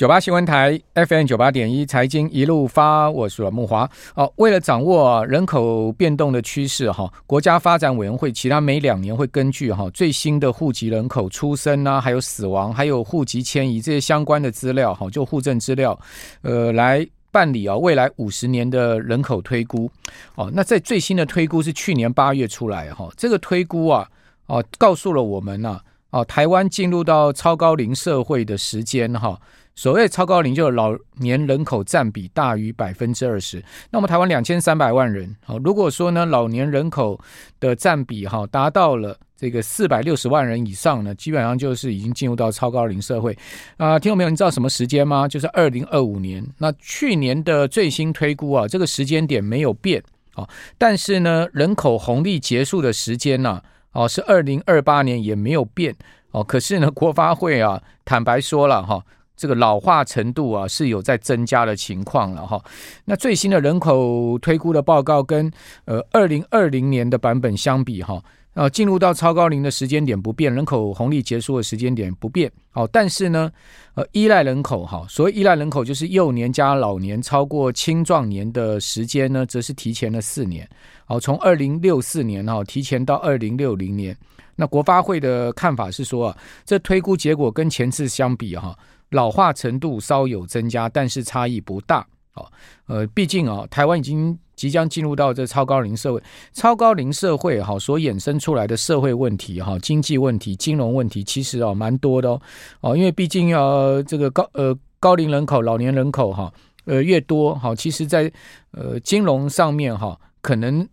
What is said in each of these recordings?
九八新闻台 FM 九八点一财经一路发，我是阮慕驊。哦，为了掌握人口变动的趋势，哈，国家发展委员会其他每两年会根据哈最新的户籍人口出生啊，还有死亡，还有户籍迁移这些相关的资料，哈，就户政资料，呃，来办理啊未来五十年的人口推估。哦，那在最新的推估是去年八月出来，哈，这个推估啊，哦，告诉了我们呢，啊，台湾进入到超高龄社会的时间，哈。所谓超高龄，就是老年人口占比大于百分之二十。那么台湾两千三百万人，好，如果说呢老年人口的占比哈达到了这个四百六十万人以上呢，基本上就是已经进入到超高龄社会啊。听众朋友，你知道什么时间吗？就是二零二五年。那去年的最新推估啊，这个时间点没有变啊，但是呢人口红利结束的时间呢，哦是二零二八年也没有变哦。可是呢国发会啊坦白说了哈。这个老化程度啊是有在增加的情况了哈。那最新的人口推估的报告跟呃二零二零年的版本相比哈，呃进入到超高龄的时间点不变，人口红利结束的时间点不变。哦，但是呢，呃依赖人口哈，所谓依赖人口就是幼年加老年超过青壮年的时间呢，则是提前了四年。哦，从二零六四年哈提前到二零六零年。那国发会的看法是说啊，这推估结果跟前次相比哈。老化程度稍有增加，但是差异不大。哦，呃，毕竟啊，台湾已经即将进入到这超高龄社会，超高龄社会哈所衍生出来的社会问题哈，经济问题、金融问题，其实哦蛮多的哦。哦，因为毕竟要这个高呃高龄人口、老年人口哈呃越多哈，其实在呃金融上面哈，可能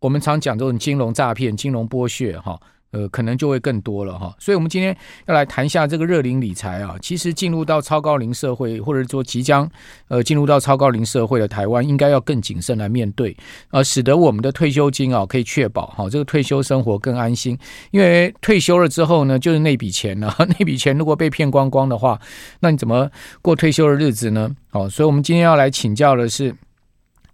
我们常讲这种金融诈骗、金融剥削哈。呃，可能就会更多了哈，所以，我们今天要来谈一下这个热龄理财啊。其实进入到超高龄社会，或者说即将呃进入到超高龄社会的台湾，应该要更谨慎来面对，呃，使得我们的退休金啊可以确保哈，这个退休生活更安心。因为退休了之后呢，就是那笔钱呢，那笔钱如果被骗光光的话，那你怎么过退休的日子呢？哦，所以我们今天要来请教的是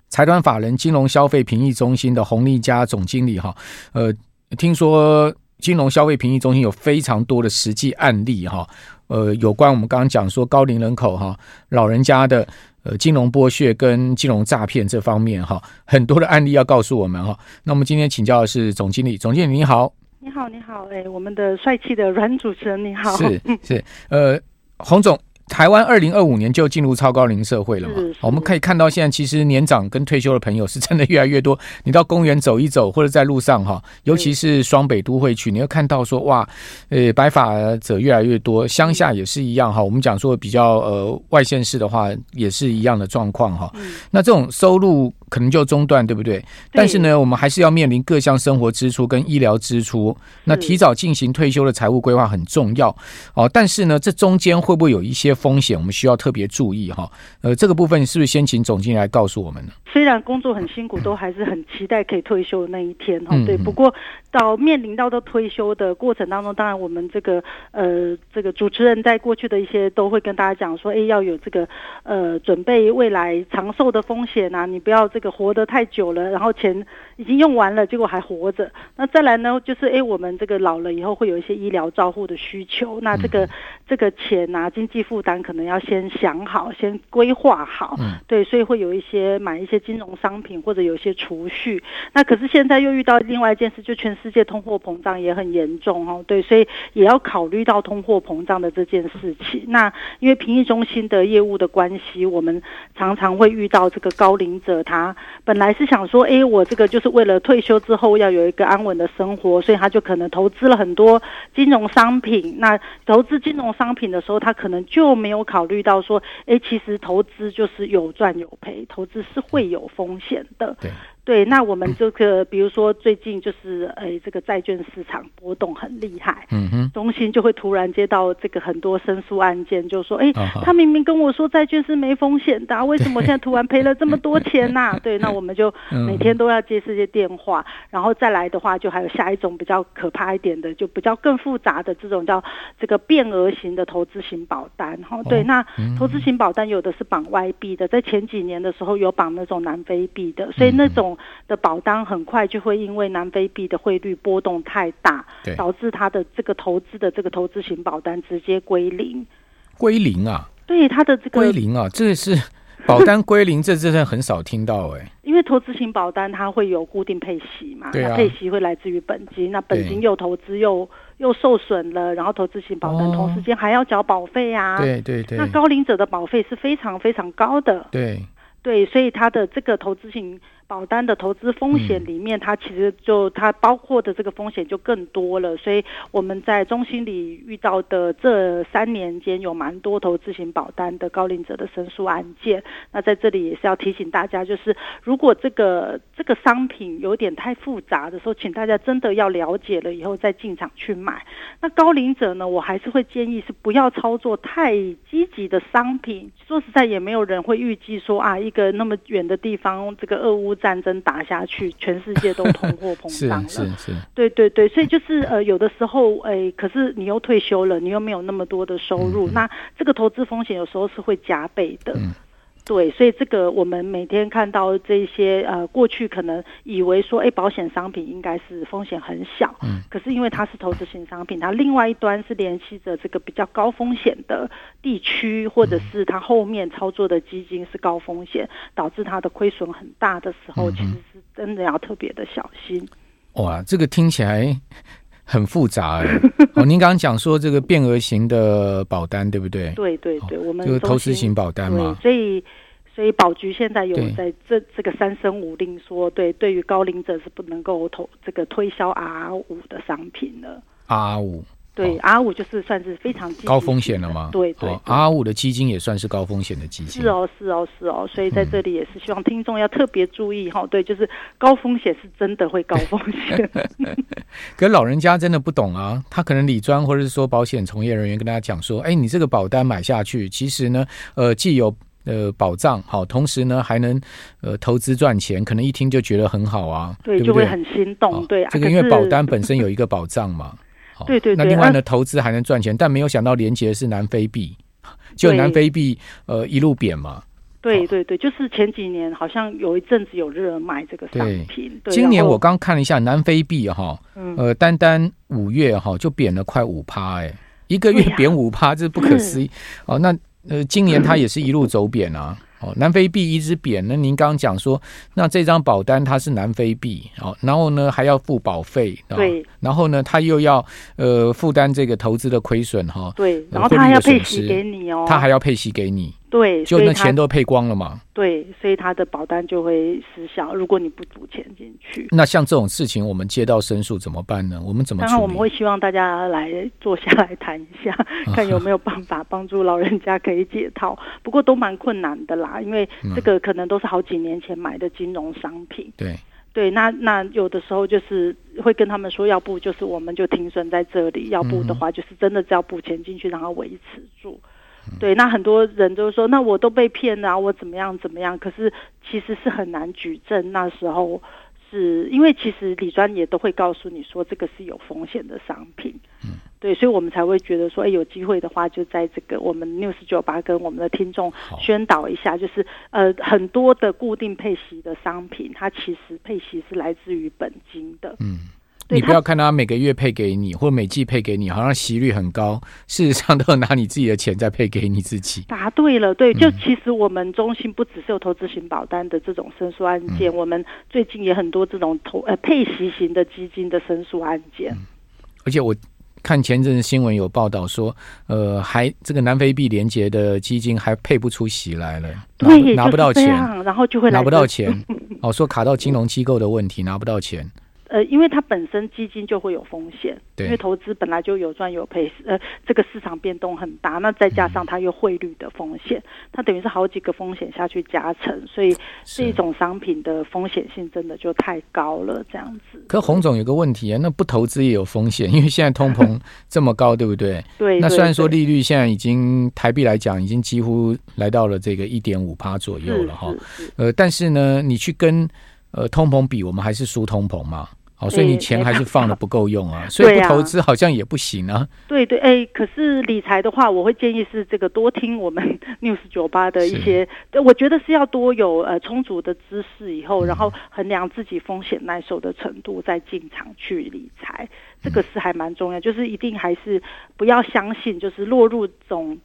财团法人金融消费评议中心的洪立家总经理哈，呃，听说。金融消费评议中心有非常多的实际案例哈，呃，有关我们刚刚讲说高龄人口哈，老人家的呃金融剥削跟金融诈骗这方面哈，很多的案例要告诉我们哈。那我们今天请教的是总经理，总经理你好，你好你好，哎，我们的帅气的阮主持人你好，是是，呃，洪总。台湾二零二五年就进入超高龄社会了嘛？我们可以看到，现在其实年长跟退休的朋友是真的越来越多。你到公园走一走，或者在路上哈，尤其是双北都会区，你会看到说哇，呃，白发者越来越多，乡下也是一样哈。我们讲说比较呃外县市的话，也是一样的状况哈。那这种收入可能就中断，对不对？但是呢，我们还是要面临各项生活支出跟医疗支出。那提早进行退休的财务规划很重要哦。但是呢，这中间会不会有一些风险，我们需要特别注意哈。呃，这个部分是不是先请总经理来告诉我们呢？虽然工作很辛苦，都还是很期待可以退休的那一天哈。对，不过到面临到到退休的过程当中，当然我们这个呃这个主持人在过去的一些都会跟大家讲说，哎，要有这个呃准备未来长寿的风险啊，你不要这个活得太久了，然后钱已经用完了，结果还活着。那再来呢，就是哎我们这个老了以后会有一些医疗照护的需求，那这个这个钱啊，经济负担可能要。要先想好，先规划好，嗯，对，所以会有一些买一些金融商品或者有一些储蓄。那可是现在又遇到另外一件事，就全世界通货膨胀也很严重哦，对，所以也要考虑到通货膨胀的这件事情。那因为评议中心的业务的关系，我们常常会遇到这个高龄者，他本来是想说，哎，我这个就是为了退休之后要有一个安稳的生活，所以他就可能投资了很多金融商品。那投资金融商品的时候，他可能就没有考。虑到说，哎，其实投资就是有赚有赔，投资是会有风险的。对。对，那我们这个，比如说最近就是，哎，这个债券市场波动很厉害，嗯哼，中心就会突然接到这个很多申诉案件，就说，哎，他明明跟我说债券是没风险的，为什么现在突然赔了这么多钱呐？对，那我们就每天都要接这些电话，然后再来的话，就还有下一种比较可怕一点的，就比较更复杂的这种叫这个变额型的投资型保单，哈，对，那投资型保单有的是绑外币的，在前几年的时候有绑那种南非币的，所以那种。的保单很快就会因为南非币的汇率波动太大，导致他的这个投资的这个投资型保单直接归零。归零啊？对它的这个归零啊，这是保单归零，这真的很少听到哎、欸。因为投资型保单它会有固定配息嘛，对啊、配息会来自于本金，那本金又投资又又受损了，然后投资型保单同时间还要缴保费啊，对对对，那高龄者的保费是非常非常高的，对对，所以它的这个投资型。保单的投资风险里面，它其实就它包括的这个风险就更多了，所以我们在中心里遇到的这三年间，有蛮多投资型保单的高龄者的申诉案件。那在这里也是要提醒大家，就是如果这个这个商品有点太复杂的时候，请大家真的要了解了以后再进场去买。那高龄者呢，我还是会建议是不要操作太积极的商品。说实在，也没有人会预计说啊，一个那么远的地方，这个俄乌。战争打下去，全世界都通货膨 胀了。是是是，对对对，所以就是呃，有的时候哎，可是你又退休了，你又没有那么多的收入，嗯、那这个投资风险有时候是会加倍的。嗯对，所以这个我们每天看到这些呃，过去可能以为说，哎，保险商品应该是风险很小，嗯，可是因为它是投资型商品，它另外一端是联系着这个比较高风险的地区，或者是它后面操作的基金是高风险，导致它的亏损很大的时候，其实是真的要特别的小心。哇，这个听起来很复杂哎。哦，您刚刚讲说这个变额型的保单，对不对？对对对，我们就是投资型保单嘛。所以，所以保局现在有在这这个三生五令说，对，对于高龄者是不能够投这个推销 R 五的商品的。R 五。对，R 五就是算是非常高风险了吗？对对，对，R 五的基金也算是高风险的基金。是哦，是哦，是哦，所以在这里也是希望听众要特别注意哈、嗯。对，就是高风险是真的会高风险。可老人家真的不懂啊，他可能理专或者是说保险从业人员跟大家讲说，哎，你这个保单买下去，其实呢，呃，既有呃保障，好，同时呢还能呃投资赚钱，可能一听就觉得很好啊，对，对，对，就会很心动。对，啊这个因为保单本身有一个保障嘛。对对对，那另外呢，啊、投资还能赚钱，但没有想到连接的是南非币，就南非币呃一路贬嘛。对对对，就是前几年好像有一阵子有热卖这个商品。对，今年我刚看了一下南非币哈，呃，单单五月哈就贬了快五趴，哎，一个月贬五趴，这是不可思议。哦，那呃，今年它也是一路走贬啊。哦，南非币一直贬，那您刚刚讲说，那这张保单它是南非币，哦，然后呢还要付保费，对，然后呢他又要呃负担这个投资的亏损，哈，对，然后他还要配息给你哦，他还要配息给你。对，就那钱都配光了嘛。对，所以他的保单就会失效。如果你不补钱进去，那像这种事情，我们接到申诉怎么办呢？我们怎么？当然，我们会希望大家来坐下来谈一下，看有没有办法帮助老人家可以解套。不过都蛮困难的啦，因为这个可能都是好几年前买的金融商品。嗯、对对，那那有的时候就是会跟他们说，要不就是我们就停损在这里，要不的话就是真的只要补钱进去，让它维持住。对，那很多人都说，那我都被骗了，我怎么样怎么样？可是其实是很难举证。那时候是因为其实李专也都会告诉你说，这个是有风险的商品。嗯，对，所以我们才会觉得说，哎，有机会的话，就在这个我们 News 98跟我们的听众宣导一下，就是呃，很多的固定配息的商品，它其实配息是来自于本金的。嗯。你不要看他每个月配给你，或每季配给你，好像息率很高。事实上，都要拿你自己的钱再配给你自己。答对了，对，就其实我们中心不只是有投资型保单的这种申诉案件，嗯，我们最近也很多这种投呃配息型的基金的申诉案件。嗯，而且我看前阵新闻有报道说，呃，还这个南非币连结的基金还配不出息来了，对，拿不到钱，然后就会拿不到钱。哦，说卡到金融机构的问题，拿不到钱。呃，因为它本身基金就会有风险，因为投资本来就有赚有赔，呃，这个市场变动很大，那再加上它又汇率的风险，嗯，它等于是好几个风险下去加成，所以这一种商品的风险性真的就太高了，这样子。可洪总有个问题啊，那不投资也有风险，因为现在通膨 这么高，对不对？对。那虽然说利率现在已经台币来讲已经几乎来到了这个一点五趴左右了哈，呃，但是呢，你去跟呃通膨比，我们还是输通膨嘛。哦，所以你钱还是放的不够用啊，所以不投资好像也不行啊。对对，哎，可是理财的话，我会建议是这个多听我们 News 酒吧的一些，我觉得是要多有呃充足的知识以后，然后衡量自己风险耐受的程度再进场去理财，这个是还蛮重要，就是一定还是不要相信，就是落入这种。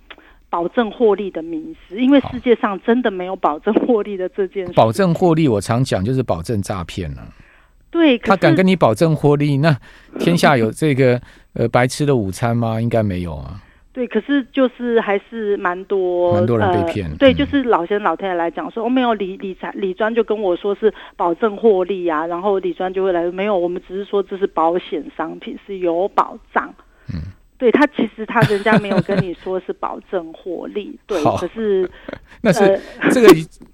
保证获利的名词，因为世界上真的没有保证获利的这件事。保证获利，我常讲就是保证诈骗了。对，他敢跟你保证获利，那天下有这个呃白吃的午餐吗？应该没有啊。对，可是就是还是蛮多，蛮多人被骗。呃、对，就是老先生老太太来讲说，我、没有理理财理专就跟我说是保证获利啊，然后理专就会来说没有，我们只是说这是保险商品是有保障。嗯，对他其实他人家没有跟你说是保证获利，对，可是那是、呃、这个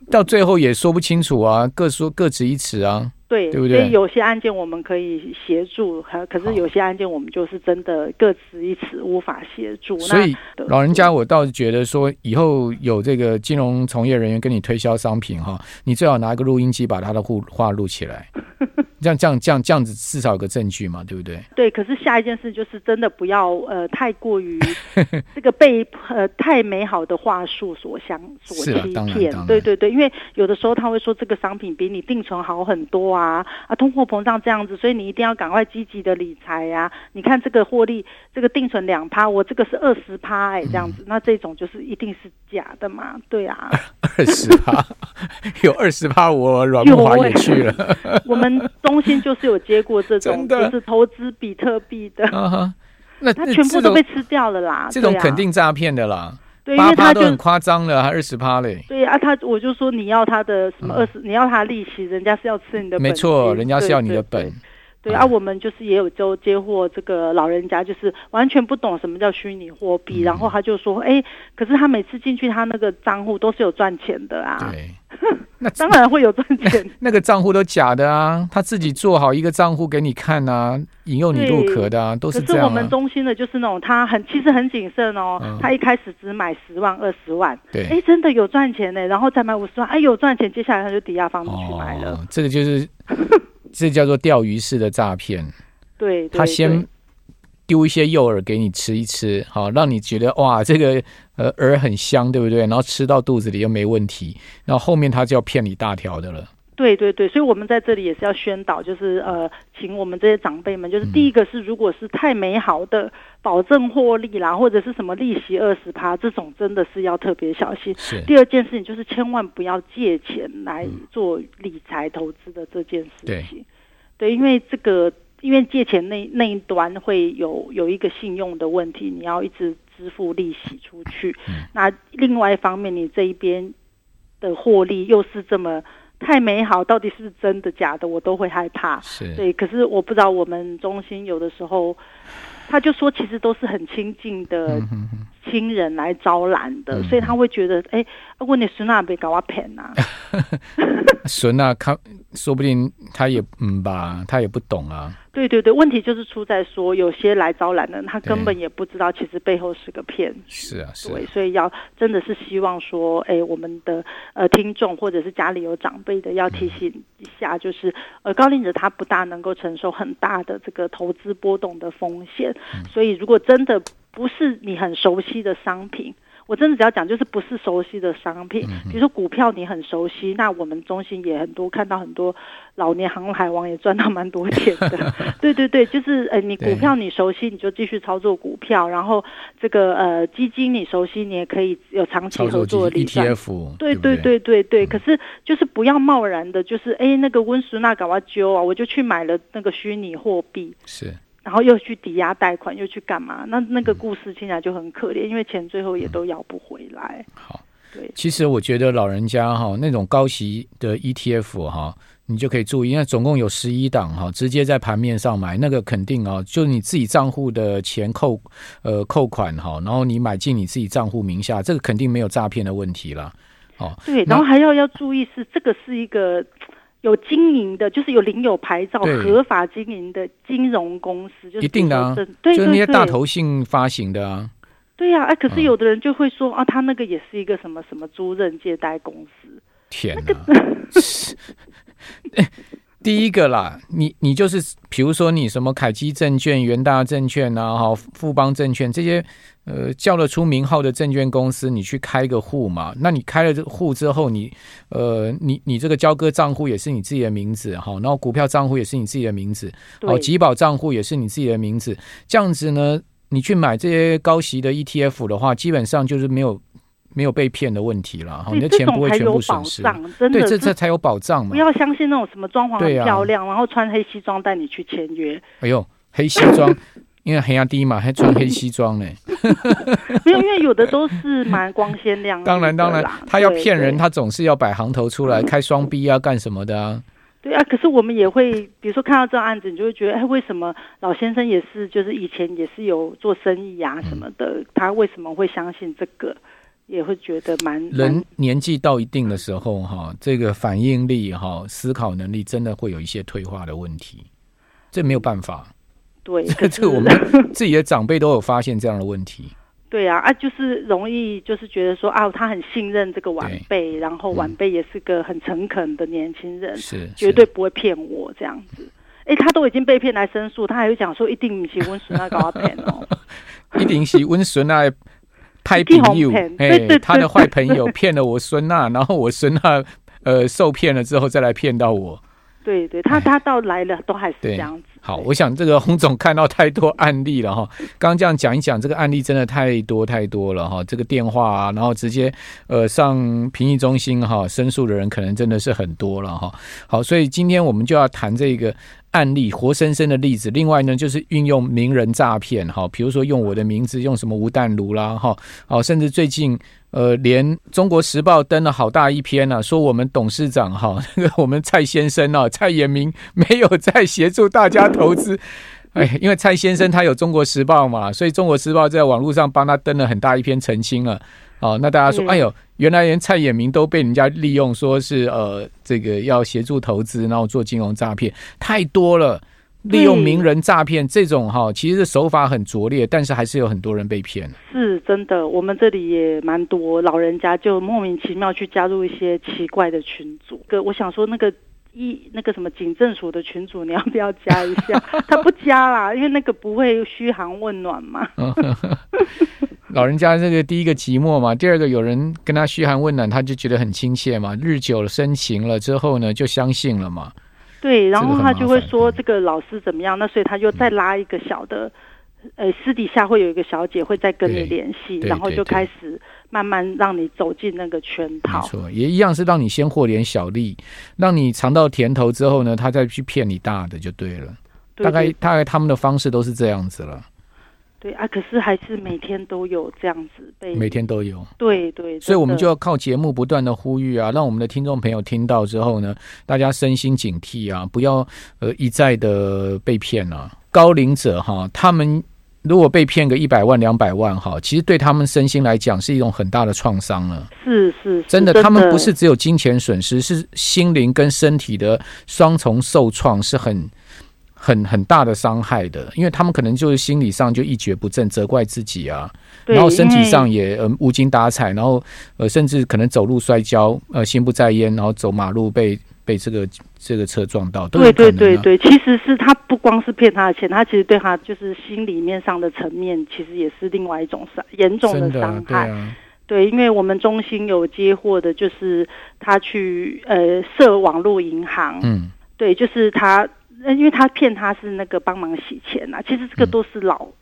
到最后也说不清楚啊，各说各执一词啊。对，对不对？所以有些案件我们可以协助，可是有些案件我们就是真的各执一词，无法协助。所以老人家，我倒是觉得说，以后有这个金融从业人员跟你推销商品哈，你最好拿一个录音机把他的话录起来。这样这样这样这样子至少有个证据嘛，对不对？对，可是下一件事就是真的不要呃太过于 这个被呃太美好的话术所相所欺骗。对对对，因为有的时候他会说这个商品比你定存好很多啊啊，通货膨胀这样子，所以你一定要赶快积极的理财呀、啊。你看这个获利，这个定存两趴，我这个是二十趴哎，这样子，嗯、那这种就是一定是假的嘛？对啊，二十趴 有二十趴，我阮木华也去了，我们中。中心就是有接过这种，就是投资比特币的，那他全部都被吃掉了啦。这种肯定诈骗的啦，对，因为他就很夸张了，还二十趴嘞。对啊，他我就说你要他的什么二十，你要他利息，人家是要吃你的本，没错，人家是要你的本。对啊，我们就是也有就接获这个老人家，就是完全不懂什么叫虚拟货币，然后他就说，哎，可是他每次进去他那个账户都是有赚钱的啊。对。那当然会有赚钱，那个账户都假的啊！他自己做好一个账户给你看啊，引诱你入壳的啊，都是这样啊。可是我们中心的就是那种，他很其实很谨慎哦，嗯、他一开始只买十万、二十万，对，哎，真的有赚钱呢，然后再买五十万，哎，有赚钱，接下来他就抵押房子去买了。哦、这个就是，这叫做钓鱼式的诈骗。对，他先。丢一些诱饵给你吃一吃，好让你觉得哇，这个呃饵很香，对不对？然后吃到肚子里又没问题，然后后面他就要骗你大条的了。对对对，所以我们在这里也是要宣导，就是呃，请我们这些长辈们，就是第一个是，如果是太美好的保证获利啦，或者是什么利息二十趴这种，真的是要特别小心。是。第二件事情就是千万不要借钱来做理财投资的这件事情。对，对，因为这个。因为借钱那那一端会有有一个信用的问题，你要一直支付利息出去。嗯、那另外一方面，你这一边的获利又是这么太美好，到底是不是真的假的，我都会害怕。是对，可是我不知道我们中心有的时候。他就说，其实都是很亲近的亲人来招揽的，所以他会觉得，哎，问你孙娜被搞我骗呐？孙娜看，说不定他也嗯吧，他也不懂啊。对对对，问题就是出在说，有些来招揽的人，他根本也不知道，其实背后是个骗。是啊，是。对，所以要真的是希望说，哎，我们的呃听众或者是家里有长辈的，要提醒一下，就是、嗯、呃高龄者他不大能够承受很大的这个投资波动的风险，嗯、所以如果真的不是你很熟悉的商品。我真的只要讲，就是不是熟悉的商品，比如说股票你很熟悉，那我们中心也很多看到很多老年航海王也赚到蛮多钱的。对对对，就是呃，你股票你熟悉，你就继续操作股票，然后这个呃基金你熟悉，你也可以有长期合作的 ETF。对对对对对，可是就是不要贸然的，就是哎那个温叔那搞我揪啊，我就去买了那个虚拟货币。是。然后又去抵押贷款，又去干嘛？那那个故事听起来就很可怜，因为钱最后也都要不回来。嗯、好，对。其实我觉得老人家哈那种高息的 ETF 哈，你就可以注意，因为总共有十一档哈，直接在盘面上买，那个肯定啊，就是你自己账户的钱扣呃扣款哈，然后你买进你自己账户名下，这个肯定没有诈骗的问题了。哦，对，然后还要要注意是这个是一个。有经营的，就是有领有牌照、合法经营的金融公司，就是一定的啊，对，就是那些大头性发行的啊。对呀，哎，可是有的人就会说啊，他那个也是一个什么什么租赁借贷公司。天哪！第一个啦，你你就是，比如说你什么凯基证券、元大证券啊，哈，富邦证券这些，呃，叫得出名号的证券公司，你去开个户嘛。那你开了这户之后，你，呃，你你这个交割账户也是你自己的名字，哈，然后股票账户也是你自己的名字，哦，集保账户也是你自己的名字，这样子呢，你去买这些高息的 ETF 的话，基本上就是没有没有被骗的问题了，你的钱不会全部损失。对，这这才有保障嘛。不要相信那种什么装潢很漂亮，然后穿黑西装带你去签约。哎呦，黑西装。因为黑压低嘛，还穿黑西装呢。没有，因为有的都是蛮光鲜亮丽。当然，当然，他要骗人，他总是要摆行头出来，开双逼啊，干什么的啊？对啊，可是我们也会，比如说看到这个案子，你就会觉得，哎，为什么老先生也是，就是以前也是有做生意啊什么的，嗯、他为什么会相信这个？也会觉得蛮……人年纪到一定的时候，哈，这个反应力、哈思考能力，真的会有一些退化的问题，这没有办法。对，这这我们 自己的长辈都有发现这样的问题。对啊，啊，就是容易就是觉得说啊，他很信任这个晚辈，然后晚辈也是个很诚恳的年轻人，是绝对不会骗我这样子。哎，他都已经被骗来申诉，他还会讲说一定不是温顺那搞骗哦，一定是温顺那拍朋友，哎，他的坏朋友骗了我孙娜，然后我孙娜呃受骗了之后再来骗到我。对对，他他到来了都还是这样子。好，我想这个洪总看到太多案例了哈。刚刚这样讲一讲，这个案例真的太多太多了哈。这个电话啊，然后直接呃上评议中心哈申诉的人可能真的是很多了哈。好，所以今天我们就要谈这个案例，活生生的例子。另外呢，就是运用名人诈骗哈，比如说用我的名字，用什么吴淡如啦哈，好，甚至最近。呃，连《中国时报》登了好大一篇呢、啊，说我们董事长哈，那个我们蔡先生啊，蔡衍明没有在协助大家投资，哎，因为蔡先生他有《中国时报》嘛，所以《中国时报》在网络上帮他登了很大一篇澄清了。哦，那大家说，哎呦，原来连蔡衍明都被人家利用，说是呃，这个要协助投资，然后做金融诈骗，太多了。利用名人诈骗这种哈，其实手法很拙劣，但是还是有很多人被骗。是真的，我们这里也蛮多老人家就莫名其妙去加入一些奇怪的群组。个我想说，那个一那个什么警政署的群主，你要不要加一下？他不加啦，因为那个不会嘘寒问暖嘛。老人家这个第一个寂寞嘛，第二个有人跟他嘘寒问暖，他就觉得很亲切嘛。日久了生情了之后呢，就相信了嘛。对，然后他就会说这个老师怎么样，那所以他就再拉一个小的，呃，私底下会有一个小姐会再跟你联系，然后就开始慢慢让你走进那个圈套。没错，也一样是让你先获点小利，让你尝到甜头之后呢，他再去骗你大的就对了。对对对，大概大概他们的方式都是这样子了。对啊，可是还是每天都有这样子被，每天都有。对对，所以我们就要靠节目不断的呼吁啊，让我们的听众朋友听到之后呢，大家身心警惕啊，不要呃一再的被骗啊。高龄者哈，他们如果被骗个一百万两百万哈，其实对他们身心来讲是一种很大的创伤了。是是，是，真的，他们不是只有金钱损失，是心灵跟身体的双重受创，是很。很很大的伤害的，因为他们可能就是心理上就一蹶不振，责怪自己啊，然后身体上也呃无精打采，然后呃甚至可能走路摔跤，呃心不在焉，然后走马路被被这个这个车撞到。对对对对，其实是他不光是骗他的钱，他其实对他就是心里面上的层面，其实也是另外一种伤严重的伤害。对，因为我们中心有接获的，就是他去呃设网络银行，嗯，对，就是他。因为他骗他是那个帮忙洗钱呐、啊，其实这个都是老，嗯、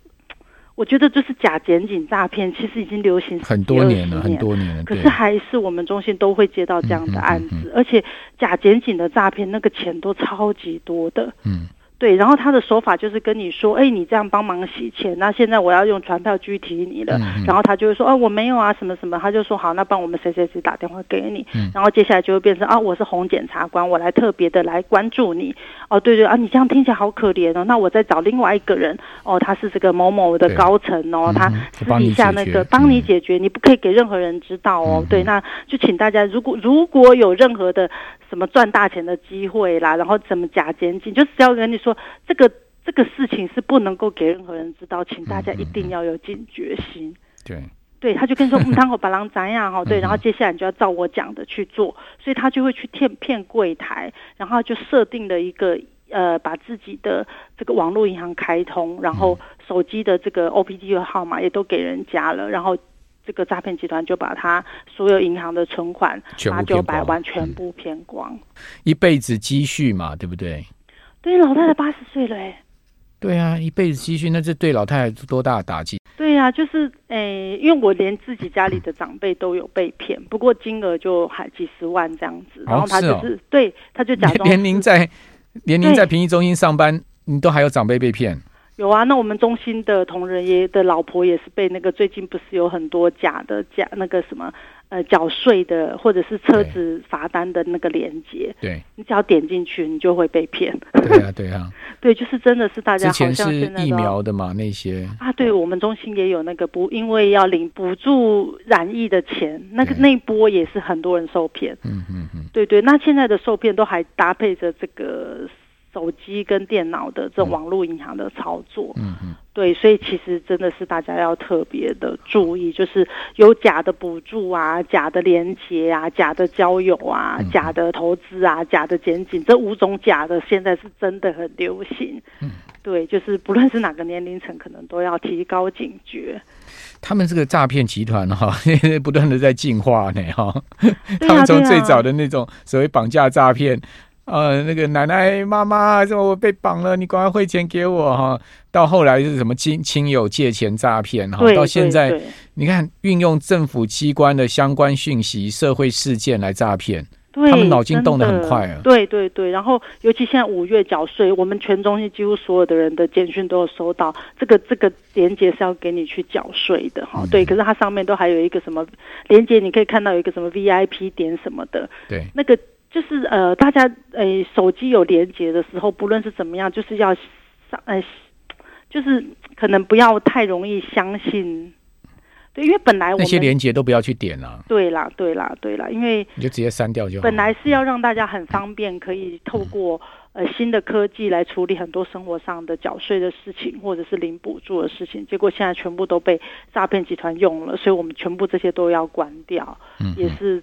我觉得就是假检警诈骗，其实已经流行很多年了，很多年了。可是还是我们中心都会接到这样的案子，嗯嗯嗯、而且假检警的诈骗那个钱都超级多的。嗯。对，然后他的手法就是跟你说，哎，你这样帮忙洗钱，那现在我要用传票拘提你了。嗯、然后他就会说，哦、啊，我没有啊，什么什么，他就说好，那帮我们谁谁谁打电话给你。嗯、然后接下来就会变成啊，我是红检察官，我来特别的来关注你。哦，对对啊，你这样听起来好可怜哦，那我再找另外一个人，哦，他是这个某某的高层哦，他私底下那个帮你解决，你不可以给任何人知道哦。嗯、对，那就请大家，如果如果有任何的。什么赚大钱的机会啦，然后怎么假检警，就是要跟你说这个这个事情是不能够给任何人知道，请大家一定要有警觉心。对、嗯，对，他就跟你说，嗯，他我把狼斩呀，哈，对，然后接下来你就要照我讲的去做，所以他就会去骗骗柜台，然后就设定了一个呃，把自己的这个网络银行开通，然后手机的这个 OPD 的号码也都给人家了，然后。这个诈骗集团就把他所有银行的存款八九百万全部骗光，一辈子积蓄嘛，对不对？对，老太太八十岁了，哎，对啊，一辈子积蓄，那这对老太太多大的打击？对呀、啊，就是诶、欸，因为我连自己家里的长辈都有被骗，不过金额就还几十万这样子。然后他就是，是哦、对，他就假装连您在连您在评议中心上班，你都还有长辈被骗？有啊，那我们中心的同仁爷的老婆也是被那个最近不是有很多假的假那个什么呃缴税的或者是车子罚单的那个链接，对，你只要点进去，你就会被骗。对啊，对啊，对，就是真的是大家好像之前是疫苗的嘛那些啊，对我们中心也有那个补，因为要领补助染疫的钱，那个那一波也是很多人受骗。嗯嗯嗯，对对，那现在的受骗都还搭配着这个。手机跟电脑的这种网络银行的操作，嗯嗯，对，所以其实真的是大家要特别的注意，就是有假的补助啊、假的连结啊、假的交友啊、嗯、假的投资啊、假的检警，这五种假的现在是真的很流行。嗯，对，就是不论是哪个年龄层，可能都要提高警觉。他们这个诈骗集团哈，不断的在进化呢哈，他们从最早的那种所谓绑架诈骗。呃，那个奶奶、妈妈，说我被绑了，你赶快汇钱给我哈。到后来是什么亲亲友借钱诈骗哈，到现在你看运用政府机关的相关讯息、社会事件来诈骗，他们脑筋动得很快啊。对对对，然后尤其现在五月缴税，我们全中心几乎所有的人的简讯都有收到，这个这个连接是要给你去缴税的哈。对，可是它上面都还有一个什么连接，你可以看到有一个什么 VIP 点什么的，对，那个。就是呃，大家呃，手机有连接的时候，不论是怎么样，就是要上呃，就是可能不要太容易相信。对，因为本来那些连接都不要去点啊。对啦，对啦，对啦，因为你就直接删掉就好。本来是要让大家很方便，可以透过呃新的科技来处理很多生活上的缴税的事情，或者是零补助的事情，结果现在全部都被诈骗集团用了，所以我们全部这些都要关掉。嗯，也是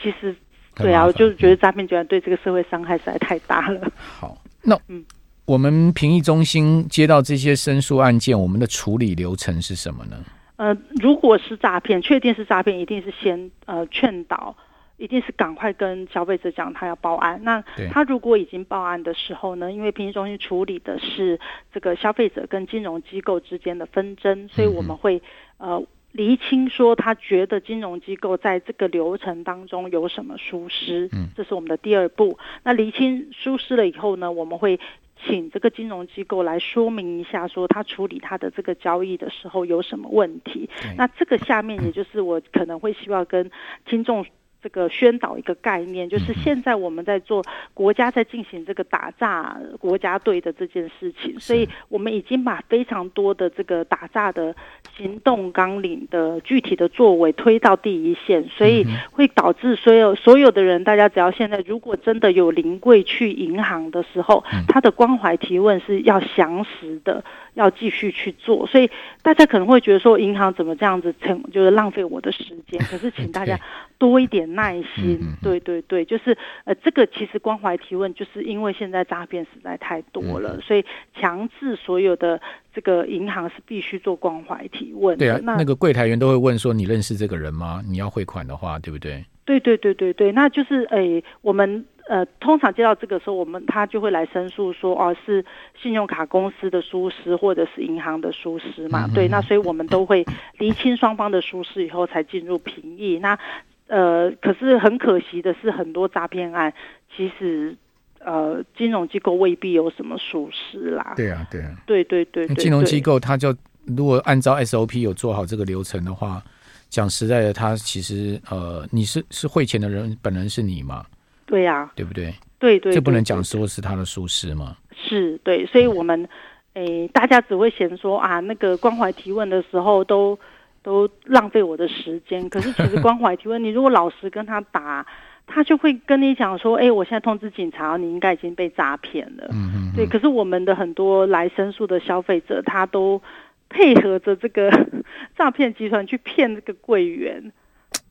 其实。对啊，我就是觉得诈骗集团对这个社会伤害实在太大了。好，那嗯，我们评议中心接到这些申诉案件，我们的处理流程是什么呢？呃，如果是诈骗，确定是诈骗，一定是先呃劝导，一定是赶快跟消费者讲他要报案。那他如果已经报案的时候呢，因为评议中心处理的是这个消费者跟金融机构之间的纷争，所以我们会呃。厘清说他觉得金融机构在这个流程当中有什么疏失，嗯，这是我们的第二步。那厘清疏失了以后呢，我们会请这个金融机构来说明一下，说他处理他的这个交易的时候有什么问题。那这个下面也就是我可能会希望跟听众。这个宣导一个概念，就是现在我们在做国家在进行这个打诈国家队的这件事情，所以我们已经把非常多的这个打诈的行动纲领的具体的作为推到第一线，所以会导致所有所有的人，大家只要现在如果真的有临柜去银行的时候，他的关怀提问是要详实的。要继续去做，所以大家可能会觉得说，银行怎么这样子成，就是浪费我的时间。可是，请大家 多一点耐心。对对对，就是呃，这个其实关怀提问，就是因为现在诈骗实在太多了，所以强制所有的这个银行是必须做关怀提问。对啊，那那个柜台员都会问说：“你认识这个人吗？你要汇款的话，对不对？”对对对对对，那就是诶，我们。呃，通常接到这个时候，我们他就会来申诉说，哦，是信用卡公司的疏失，或者是银行的疏失嘛？对，那所以我们都会厘清双方的疏失以后，才进入评议。那呃，可是很可惜的是，很多诈骗案其实呃，金融机构未必有什么属实啦。对啊，对啊，对对对，对，金融机构他就如果按照 SOP 有做好这个流程的话，讲实在的，他其实呃，你是是汇钱的人，本人是你嘛？对呀、啊，对不对？对对，这不能讲说是他的疏失嘛？是对，所以我们诶、欸，大家只会嫌说啊，那个关怀提问的时候都都浪费我的时间。可是其实关怀提问，你如果老实跟他打，他就会跟你讲说，哎、欸，我现在通知警察，你应该已经被诈骗了。嗯嗯。对，可是我们的很多来申诉的消费者，他都配合着这个 诈骗集团去骗这个柜员。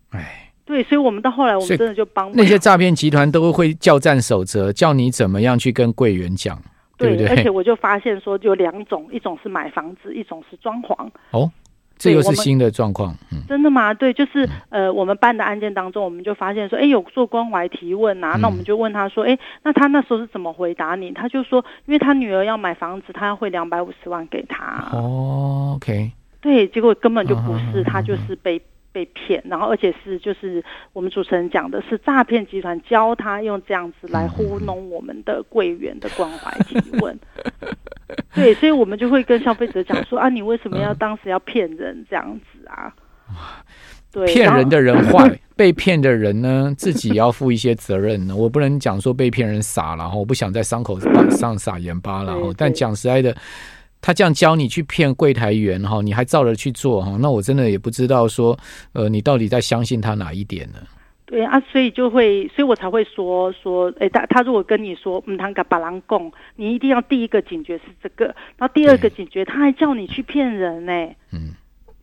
哎。对，所以我们到后来，我们真的就帮那些诈骗集团都会叫战守则，叫你怎么样去跟柜员讲，对不对？而且我就发现说，有两种，一种是买房子，一种是装潢。哦，这又是新的状况。嗯，真的吗？对，就是呃，我们办的案件当中，我们就发现说，哎，有做关怀提问啊，那我们就问他说，哎，那他那时候是怎么回答你？他就说，因为他女儿要买房子，他要汇两百五十万给他。哦，OK。对，结果根本就不是，他就是被。被骗，然后而且是就是我们主持人讲的是诈骗集团教他用这样子来糊弄我们的柜员的关怀提问，对，所以我们就会跟消费者讲说啊，你为什么要当时要骗人这样子啊？对，骗人的人坏，被骗的人呢自己要负一些责任呢。我不能讲说被骗人傻了，我不想在伤口上撒盐巴了，但讲实在的。他这样教你去骗柜台员哈，你还照着去做哈，那我真的也不知道说，呃，你到底在相信他哪一点呢？对啊，所以就会，所以我才会说说，哎、欸，他他如果跟你说，嗯，他敢把狼供，你一定要第一个警觉是这个，然后第二个警觉，他还叫你去骗人呢。嗯，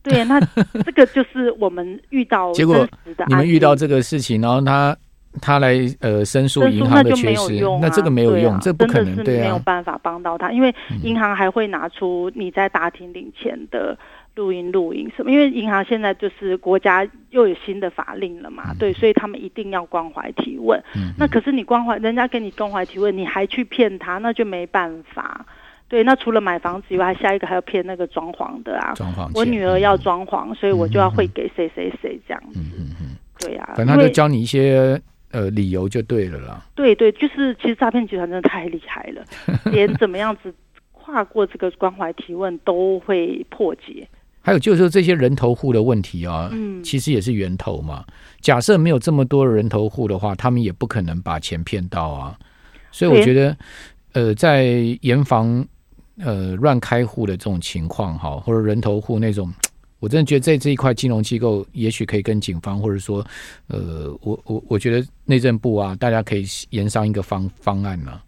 对，那这个就是我们遇到结果你们遇到这个事情，然后他。他来呃申诉银行的缺失，那这个没有用，这不可能，对啊，没有办法帮到他，因为银行还会拿出你在大厅领钱的录音录音什么，因为银行现在就是国家又有新的法令了嘛，对，所以他们一定要关怀提问。嗯那可是你关怀人家跟你关怀提问，你还去骗他，那就没办法。对，那除了买房子以外，下一个还要骗那个装潢的啊，装潢，我女儿要装潢，所以我就要汇给谁谁谁这样子。嗯嗯，对啊，反正他就教你一些。呃，理由就对了啦。对对，就是其实诈骗集团真的太厉害了，连怎么样子跨过这个关怀提问都会破解。还有就是说这些人头户的问题啊，嗯，其实也是源头嘛。假设没有这么多人头户的话，他们也不可能把钱骗到啊。所以我觉得，呃，在严防呃乱开户的这种情况哈，或者人头户那种。我真的觉得在这一块金融机构，也许可以跟警方，或者说，呃，我我我觉得内政部啊，大家可以研商一个方方案呢、啊。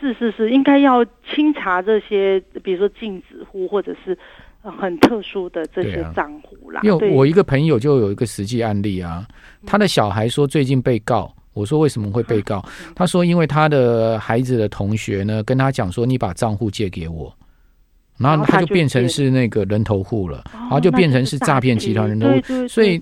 是是是，应该要清查这些，比如说禁止户或者是很特殊的这些账户啦。因为我一个朋友就有一个实际案例啊，他的小孩说最近被告，我说为什么会被告？他说因为他的孩子的同学呢跟他讲说，你把账户借给我。然后他就变成是那个人头户了，然后就变成是诈骗集团人头户，所以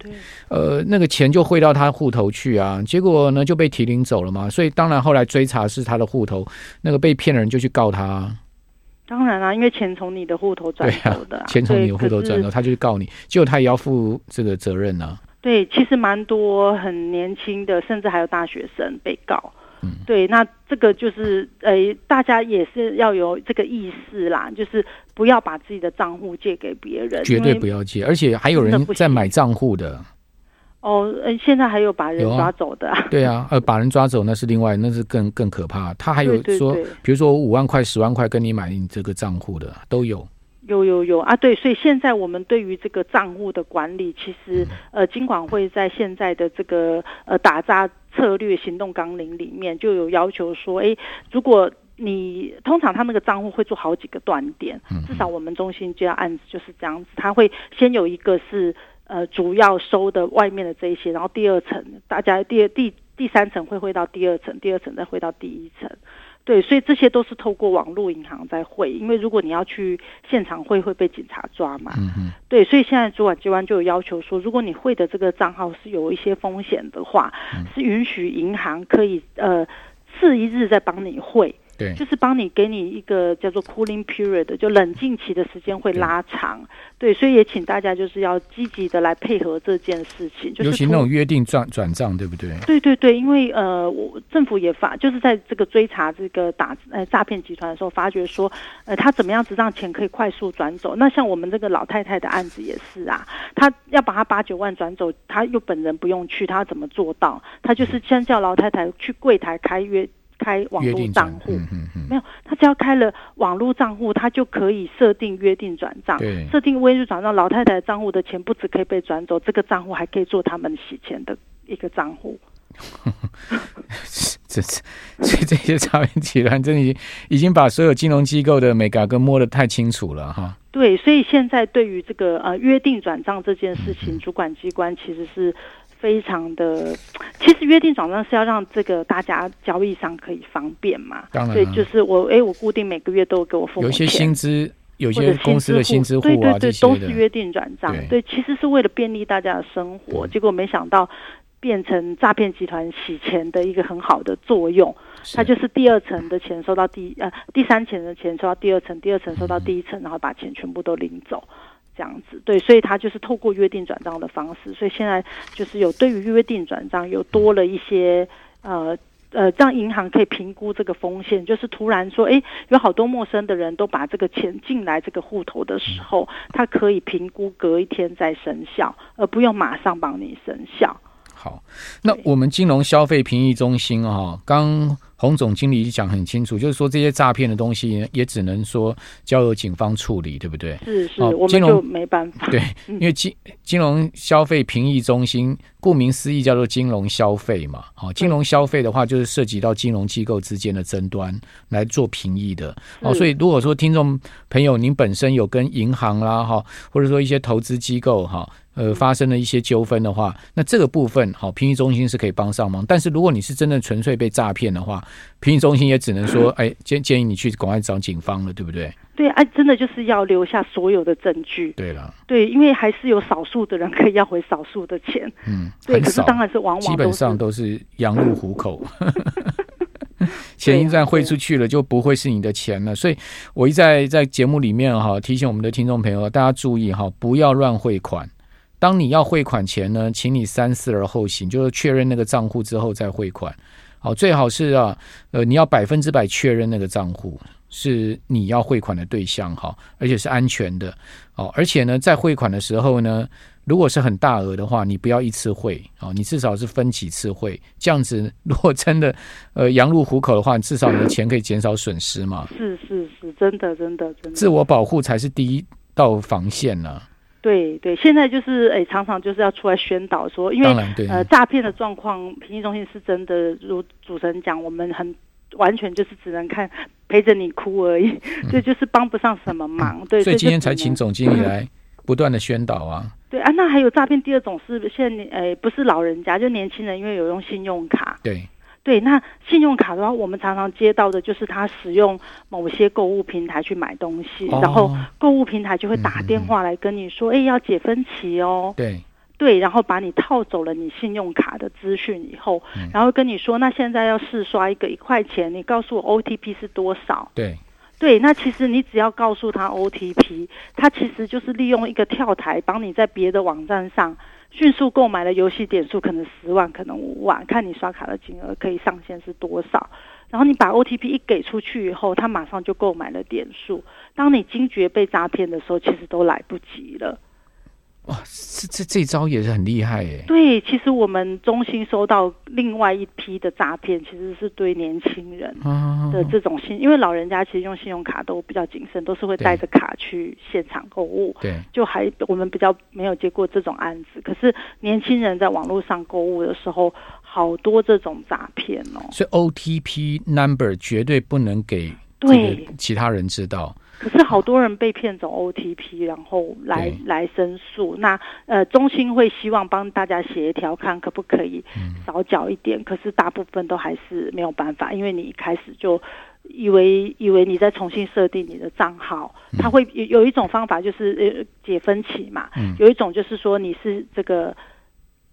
呃那个钱就汇到他户头去啊，结果呢就被提领走了嘛，所以当然后来追查是他的户头，那个被骗的人就去告他。当然啦、啊，因为钱从你的户头转走的、啊啊，钱从你的户头转走，他就去告你，结果他也要负这个责任呢、啊。对，其实蛮多很年轻的，甚至还有大学生被告。对，那这个就是，呃，大家也是要有这个意识啦，就是不要把自己的账户借给别人，绝对不要借，而且还有人在买账户的。哦，嗯，现在还有把人抓走的、啊。对啊，呃，把人抓走那是另外，那是更更可怕。他还有说，对对对，比如说五万块、十万块跟你买你这个账户的都有。有有有啊，对，所以现在我们对于这个账户的管理，其实呃，金管会在现在的这个呃打诈策略行动纲领里面就有要求说，哎，如果你通常他那个账户会做好几个断点，至少我们中心接到案子就是这样子，他会先有一个是呃主要收的外面的这一些，然后第二层大家第二第第三层会汇到第二层，第二层再汇到第一层。对，所以这些都是透过网络银行在汇，因为如果你要去现场汇，会被警察抓嘛。对，所以现在主管机关就有要求说，如果你汇的这个账号是有一些风险的话，嗯、是允许银行可以呃次一日再帮你汇。对，就是帮你给你一个叫做 cooling period，就冷静期的时间会拉长。对，对，所以也请大家就是要积极的来配合这件事情。就是、尤其那种约定转转账，对不对？对对对，因为呃，我政府也发，就是在这个追查这个打呃诈骗集团的时候，发觉说呃他怎么样子让钱可以快速转走。那像我们这个老太太的案子也是啊，他要把他八九万转走，他又本人不用去，他怎么做到？他就是先叫老太太去柜台开约。开网络账户，没有，他只要开了网络账户，他就可以设定约定转账，设定微信转账。老太太的账户的钱不止可以被转走，这个账户还可以做他们洗钱的一个账户。这 这，所以这些诈骗集团真的已经已经把所有金融机构的眉角跟摸得太清楚了哈。对，所以现在对于这个呃约定转账这件事情，主管机关其实是。非常的，其实约定转账是要让这个大家交易上可以方便嘛。当然，对，就是我哎，我固定每个月都给我付。有些薪资有些公司的薪资户啊，对对对，都是约定转账。对，其实是为了便利大家的生活，结果没想到变成诈骗集团洗钱的一个很好的作用。它就是第二层的钱收到第呃第三层的钱收到第二层，第二层收到第一层，然后把钱全部都领走，这样子。对，所以他就是透过约定转账的方式。所以现在就是有对于约定转账有多了一些呃。呃，让银行可以评估这个风险，就是突然说，哎，有好多陌生的人都把这个钱进来这个户头的时候，他可以评估隔一天再生效，而不用马上帮你生效。好，那我们金融消费评议中心啊、哦，刚。洪总经理讲很清楚，就是说这些诈骗的东西也只能说交由警方处理，对不对？是是，我们就没办法。对，因为金金融消费评议中心，顾名思义叫做金融消费嘛。好，金融消费的话，就是涉及到金融机构之间的争端来做评议的。哦，所以如果说听众朋友您本身有跟银行啦哈，或者说一些投资机构哈。呃，发生了一些纠纷的话，那这个部分好，评议中心是可以帮上忙。但是如果你是真的纯粹被诈骗的话，评议中心也只能说，哎，建建议你去赶快找警方了，对不对？对，哎、啊，真的就是要留下所有的证据。对了，对，因为还是有少数的人可以要回少数的钱。嗯，对，可是当然是往往基本上都是羊入虎口，钱一旦汇出去了，就不会是你的钱了。所以我一再在节目里面哈提醒我们的听众朋友，大家注意哈，不要乱汇款。当你要汇款前呢，请你三思而后行，就是确认那个账户之后再汇款。好，最好是啊，呃，你要百分之百确认那个账户是你要汇款的对象，哈，而且是安全的。哦，而且呢，在汇款的时候呢，如果是很大额的话，你不要一次汇，哦，你至少是分几次汇，这样子 如果真的呃羊入虎口的话，至少你的钱可以减少损失嘛。是是是，真的真的真的。自我保护才是第一道防线呢、啊。对对，现在就是诶，常常就是要出来宣导说，因为呃诈骗的状况，评议中心是真的，如主持人讲，我们很完全就是只能看陪着你哭而已，这、嗯、就，是帮不上什么忙。对，所以今天才请总经理来不断的宣导啊。对啊，那还有诈骗第二种是现在诶，不是老人家，就年轻人，因为有用信用卡。对。对，那信用卡的话，我们常常接到的就是他使用某些购物平台去买东西，哦、然后购物平台就会打电话来跟你说，哎、嗯，要解分期哦。对对，然后把你套走了你信用卡的资讯以后，嗯、然后跟你说，那现在要试刷一个一块钱，你告诉我 OTP 是多少？对对，那其实你只要告诉他 OTP，他其实就是利用一个跳台，帮你在别的网站上。迅速购买的游戏点数可能十万，可能五万，看你刷卡的金额可以上限是多少。然后你把 OTP 一给出去以后，他马上就购买了点数。当你惊觉被诈骗的时候，其实都来不及了。哇，这这这招也是很厉害耶！对，其实我们中心收到另外一批的诈骗，其实是对年轻人的这种信，因为老人家其实用信用卡都比较谨慎，都是会带着卡去现场购物。对，就还我们比较没有接过这种案子。可是年轻人在网络上购物的时候，好多这种诈骗哦。所以 OTP number 绝对不能给对其他人知道。可是好多人被骗走 OTP，然后来来申诉。那呃，中心会希望帮大家协调，看可不可以少缴一点。嗯。可是大部分都还是没有办法，因为你一开始就以为以为你在重新设定你的账号，他会有有一种方法就是呃解分歧嘛。嗯。有一种就是说你是这个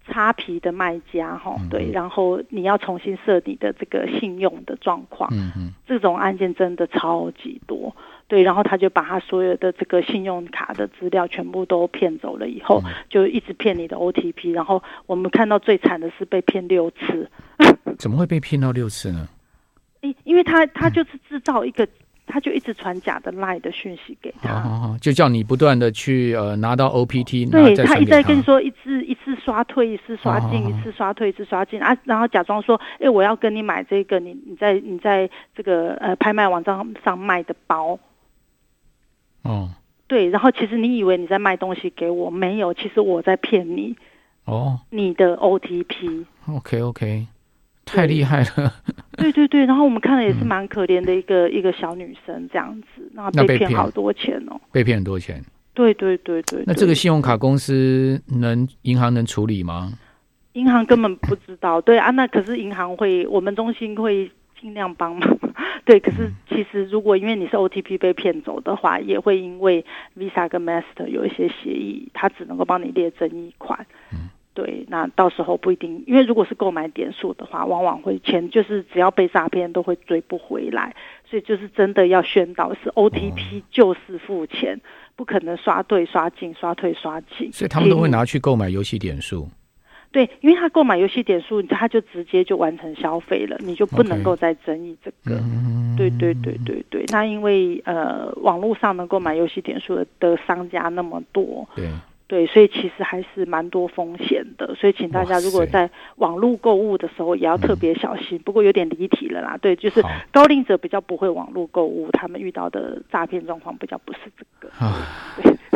擦皮的卖家哈，对，然后你要重新设你的这个信用的状况。嗯嗯。这种案件真的超级多。对，然后他就把他所有的这个信用卡的资料全部都骗走了，以后就一直骗你的 OTP，然后我们看到最惨的是被骗六次。怎么会被骗到六次呢？因因为他他就是制造一个，他就一直传假的 LINE 的讯息给他，就叫你不断的去呃拿到 OPT，对他一直在跟你说一次一次刷退，一次刷进，一次刷退，一次刷进啊，然后假装说，哎，我要跟你买这个，你你在你在这个呃拍卖网站上卖的包。哦，对，然后其实你以为你在卖东西给我，没有，其实我在骗你。哦，你的 OTP。OK OK，太厉害了。对对对，然后我们看了也是蛮可怜的一个、嗯、一个小女生这样子，然后被骗好多钱哦，被骗很多钱。对对对对，对，那这个信用卡公司能银行能处理吗？银行根本不知道。对啊，那可是银行会，我们中心会尽量帮忙。对，可是其实如果因为你是 OTP 被骗走的话，也会因为 Visa 跟 Master 有一些协议，它只能够帮你列争议款。嗯，对，那到时候不一定，因为如果是购买点数的话，往往会钱就是只要被诈骗都会追不回来，所以就是真的要宣导是 OTP 就是付钱，不可能刷对刷进刷退刷进。所以他们都会拿去购买游戏点数。对，因为他购买游戏点数，他就直接就完成消费了，你就不能够再争议这个。Okay. 对对对对对。那因为呃，网络上能购买游戏点数的的商家那么多，对对，所以其实还是蛮多风险的。所以请大家如果在网络购物的时候，也要特别小心。不过有点离题了啦，对，就是高龄者比较不会网络购物，他们遇到的诈骗状况比较不是这个。啊。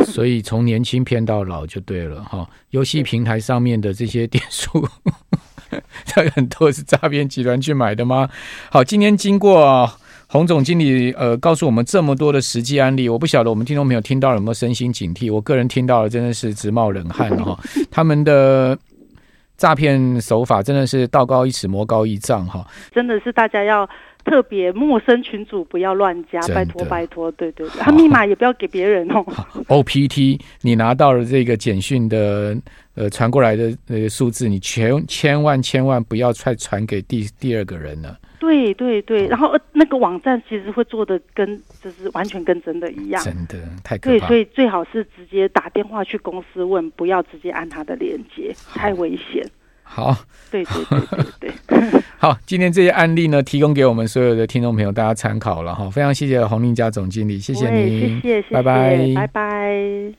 所以从年轻骗到老就对了哈，游戏平台上面的这些点数，这很多是诈骗集团去买的吗？好，今天经过洪总经理呃告诉我们这么多的实际案例，我不晓得我们听众朋友听到了有没有身心警惕？我个人听到了真的是直冒冷汗了哈，他们的诈骗手法真的是道高一尺魔高一丈哈，真的是大家要。特别陌生群主不要乱加，拜托拜托，对对对，他密码也不要给别人哦。OPT，你拿到了这个简讯的呃传过来的那个数字，你千千万千万不要再传给第第二个人了。对对对，然后那个网站其实会做的跟就是完全跟真的一样，真的太可怕。对，所以最好是直接打电话去公司问，不要直接按他的链接，太危险。好，对对对对对，好，今天这些案例呢，提供给我们所有的听众朋友大家参考了哈，非常谢谢洪令家总经理，谢谢您，谢谢，谢谢，拜拜，拜拜。